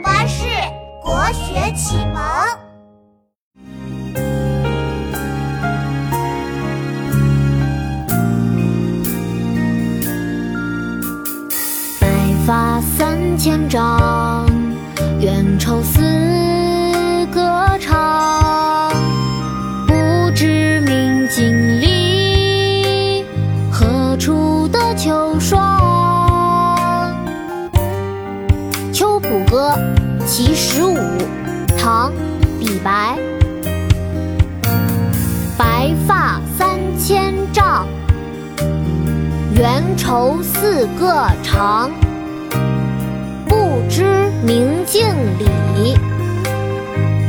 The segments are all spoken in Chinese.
巴士国学启蒙。白发三千丈，古歌·其十五》唐·李白。白发三千丈，缘愁似个长。不知明镜里，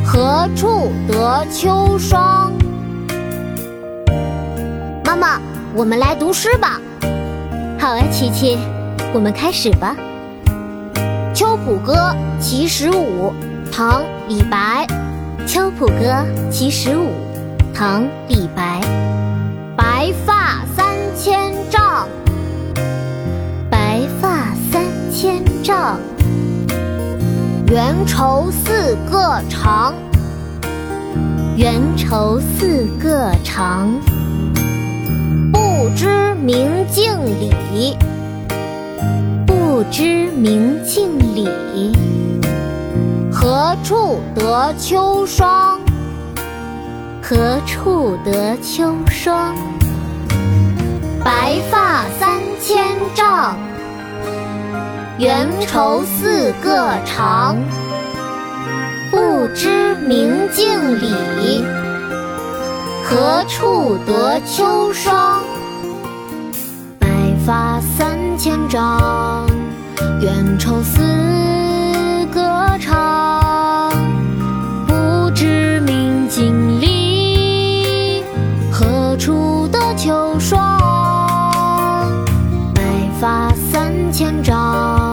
何处得秋霜？妈妈，我们来读诗吧。好啊，琪琪，我们开始吧。《秋浦歌·其十五》唐·李白。《秋浦歌·其十五》唐·李白。白发三千丈，白发三千丈，缘愁似个长，缘愁似个长。不知明镜里，不知明镜，何处得秋霜？何处得秋霜？白发三千丈，缘愁似个长。不知明镜里，何处得秋霜？白发三千丈，缘愁似白发三千丈。